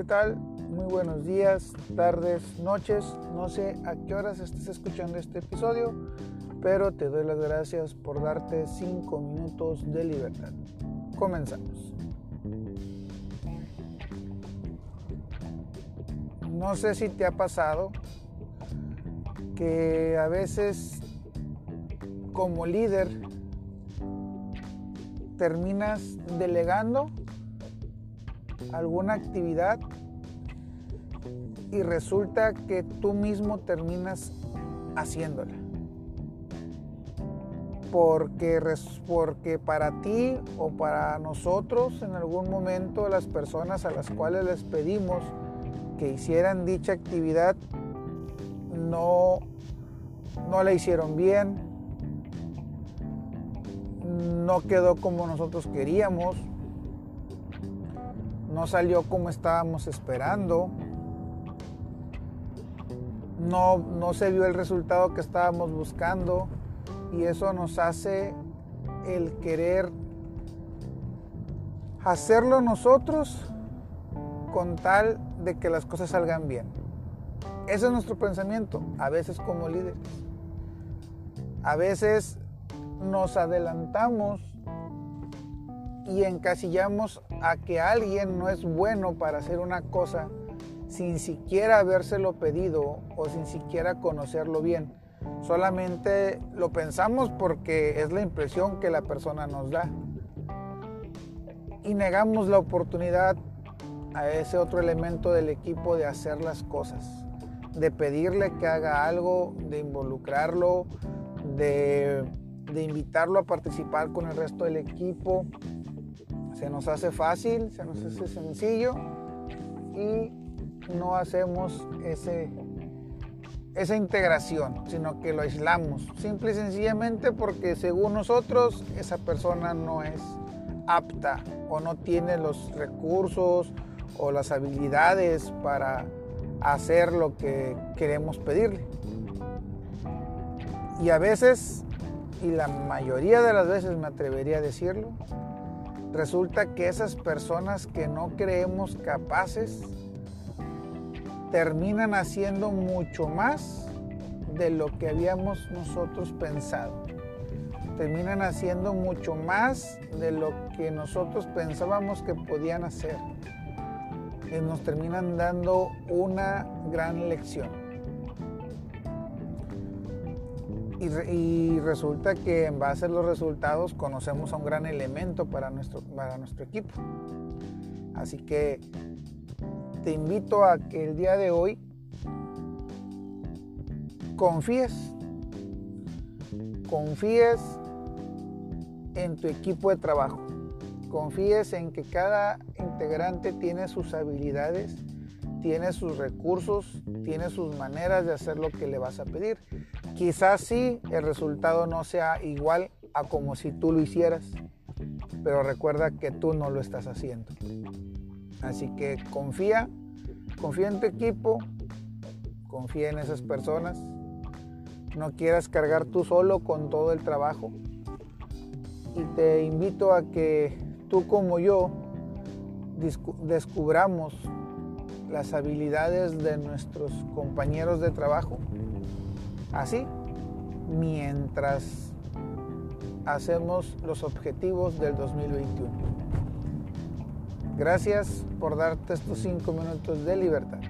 ¿qué tal? Muy buenos días, tardes, noches. No sé a qué horas estés escuchando este episodio, pero te doy las gracias por darte 5 minutos de libertad. Comenzamos. No sé si te ha pasado que a veces como líder terminas delegando alguna actividad y resulta que tú mismo terminas haciéndola. Porque, porque para ti o para nosotros en algún momento las personas a las cuales les pedimos que hicieran dicha actividad no, no la hicieron bien, no quedó como nosotros queríamos, no salió como estábamos esperando, no, no se vio el resultado que estábamos buscando y eso nos hace el querer hacerlo nosotros con tal de que las cosas salgan bien. Ese es nuestro pensamiento, a veces como líderes. A veces nos adelantamos y encasillamos a que alguien no es bueno para hacer una cosa sin siquiera habérselo pedido o sin siquiera conocerlo bien. Solamente lo pensamos porque es la impresión que la persona nos da. Y negamos la oportunidad a ese otro elemento del equipo de hacer las cosas, de pedirle que haga algo, de involucrarlo, de, de invitarlo a participar con el resto del equipo, se nos hace fácil, se nos hace sencillo y no hacemos ese, esa integración, sino que lo aislamos, simple y sencillamente porque según nosotros esa persona no es apta o no tiene los recursos o las habilidades para hacer lo que queremos pedirle. Y a veces, y la mayoría de las veces me atrevería a decirlo, resulta que esas personas que no creemos capaces terminan haciendo mucho más de lo que habíamos nosotros pensado. Terminan haciendo mucho más de lo que nosotros pensábamos que podían hacer. Y nos terminan dando una gran lección. Y, resulta que en base a los resultados conocemos a un gran elemento para nuestro, para nuestro equipo. Así que te invito a que el día de hoy confíes, confíes en tu equipo de trabajo, confíes en que cada integrante tiene sus habilidades, tiene sus recursos, tiene sus maneras de hacer lo que le vas a pedir. Quizás sí el resultado no sea igual a como si tú lo hicieras, pero recuerda que tú no lo estás haciendo. Así que confía, confía en tu equipo, confía en esas personas. No quieras cargar tú solo con todo el trabajo. Y te invito a que tú como yo descubramos las habilidades de nuestros compañeros de trabajo Así, mientras hacemos los objetivos del 2021. Gracias por darte estos cinco minutos de libertad.